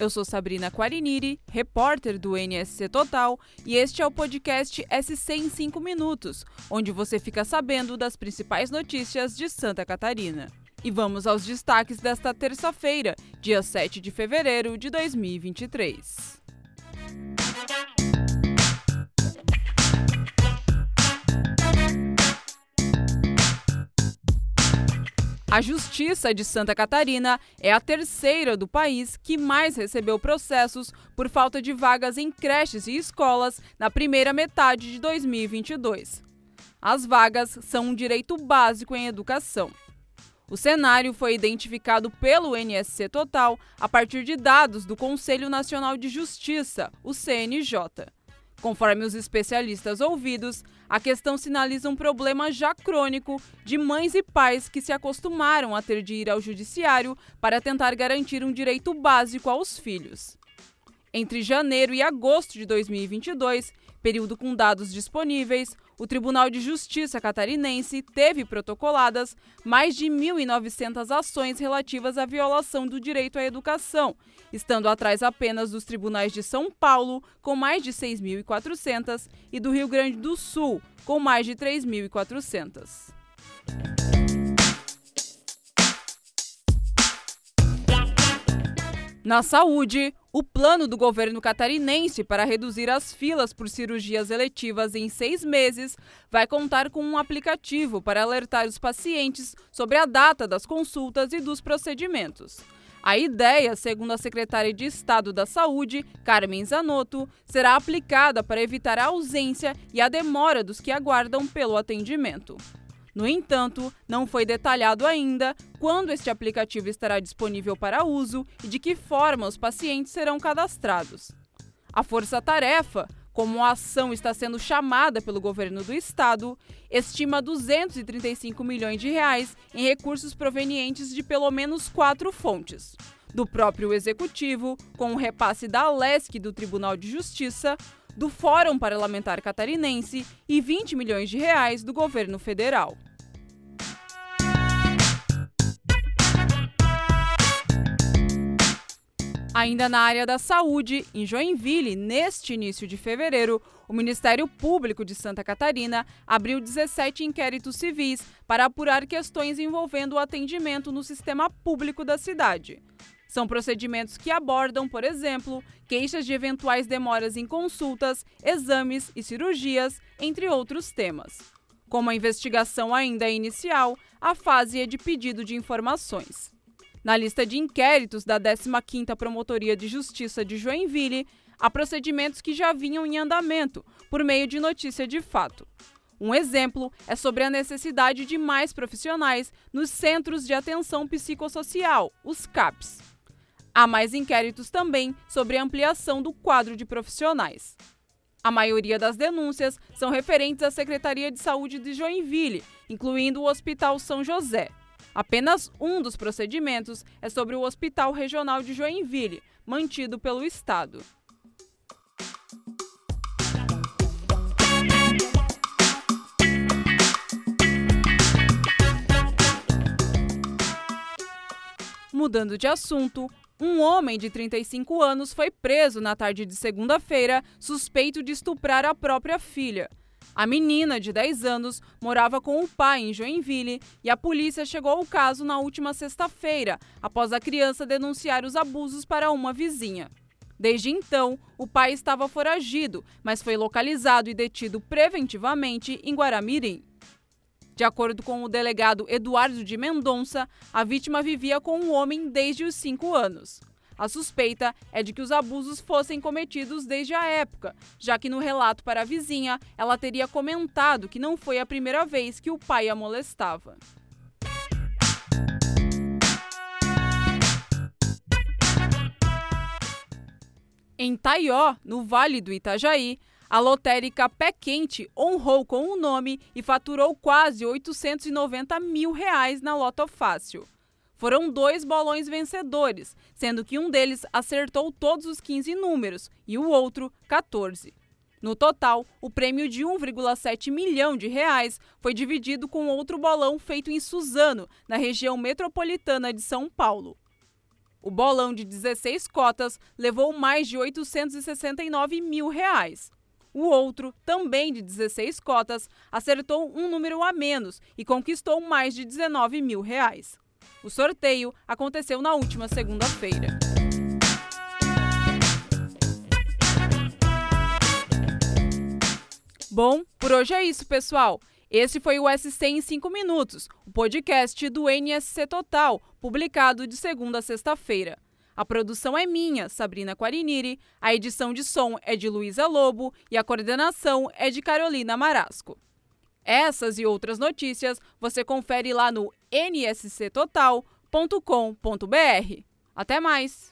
Eu sou Sabrina Quariniri, repórter do NSC Total, e este é o podcast SC em 5 minutos, onde você fica sabendo das principais notícias de Santa Catarina. E vamos aos destaques desta terça-feira, dia 7 de fevereiro de 2023. A Justiça de Santa Catarina é a terceira do país que mais recebeu processos por falta de vagas em creches e escolas na primeira metade de 2022. As vagas são um direito básico em educação. O cenário foi identificado pelo NSC Total a partir de dados do Conselho Nacional de Justiça, o CNJ. Conforme os especialistas ouvidos, a questão sinaliza um problema já crônico de mães e pais que se acostumaram a ter de ir ao judiciário para tentar garantir um direito básico aos filhos. Entre janeiro e agosto de 2022, período com dados disponíveis, o Tribunal de Justiça catarinense teve protocoladas mais de 1.900 ações relativas à violação do direito à educação, estando atrás apenas dos tribunais de São Paulo, com mais de 6.400, e do Rio Grande do Sul, com mais de 3.400. Na saúde, o plano do governo catarinense para reduzir as filas por cirurgias eletivas em seis meses vai contar com um aplicativo para alertar os pacientes sobre a data das consultas e dos procedimentos. A ideia, segundo a secretária de Estado da Saúde, Carmen Zanotto, será aplicada para evitar a ausência e a demora dos que aguardam pelo atendimento. No entanto, não foi detalhado ainda quando este aplicativo estará disponível para uso e de que forma os pacientes serão cadastrados. A Força Tarefa, como a ação está sendo chamada pelo governo do estado, estima 235 milhões de reais em recursos provenientes de pelo menos quatro fontes: do próprio executivo, com o repasse da LESC do Tribunal de Justiça, do Fórum Parlamentar Catarinense e 20 milhões de reais do governo federal. Ainda na área da saúde, em Joinville, neste início de fevereiro, o Ministério Público de Santa Catarina abriu 17 inquéritos civis para apurar questões envolvendo o atendimento no sistema público da cidade. São procedimentos que abordam, por exemplo, queixas de eventuais demoras em consultas, exames e cirurgias, entre outros temas. Como a investigação ainda é inicial, a fase é de pedido de informações. Na lista de inquéritos da 15ª Promotoria de Justiça de Joinville, há procedimentos que já vinham em andamento, por meio de notícia de fato. Um exemplo é sobre a necessidade de mais profissionais nos Centros de Atenção Psicossocial, os CAPs. Há mais inquéritos também sobre a ampliação do quadro de profissionais. A maioria das denúncias são referentes à Secretaria de Saúde de Joinville, incluindo o Hospital São José. Apenas um dos procedimentos é sobre o Hospital Regional de Joinville, mantido pelo Estado. Mudando de assunto, um homem de 35 anos foi preso na tarde de segunda-feira, suspeito de estuprar a própria filha. A menina, de 10 anos, morava com o pai em Joinville e a polícia chegou ao caso na última sexta-feira, após a criança denunciar os abusos para uma vizinha. Desde então, o pai estava foragido, mas foi localizado e detido preventivamente em Guaramirim. De acordo com o delegado Eduardo de Mendonça, a vítima vivia com o homem desde os cinco anos. A suspeita é de que os abusos fossem cometidos desde a época, já que no relato para a vizinha, ela teria comentado que não foi a primeira vez que o pai a molestava. Em Taió, no Vale do Itajaí, a lotérica Pé Quente honrou com o nome e faturou quase 890 mil reais na Loto Fácil. Foram dois bolões vencedores, sendo que um deles acertou todos os 15 números e o outro 14. No total, o prêmio de 1,7 milhão de reais foi dividido com outro bolão feito em Suzano, na região metropolitana de São Paulo. O bolão de 16 cotas levou mais de 869 mil reais. O outro, também de 16 cotas, acertou um número a menos e conquistou mais de 19 mil reais. O sorteio aconteceu na última segunda-feira. Bom, por hoje é isso, pessoal. Esse foi o SC em 5 minutos, o podcast do NSC Total, publicado de segunda a sexta-feira. A produção é minha, Sabrina Quariniri, a edição de som é de Luísa Lobo e a coordenação é de Carolina Marasco. Essas e outras notícias você confere lá no nsctotal.com.br. Até mais!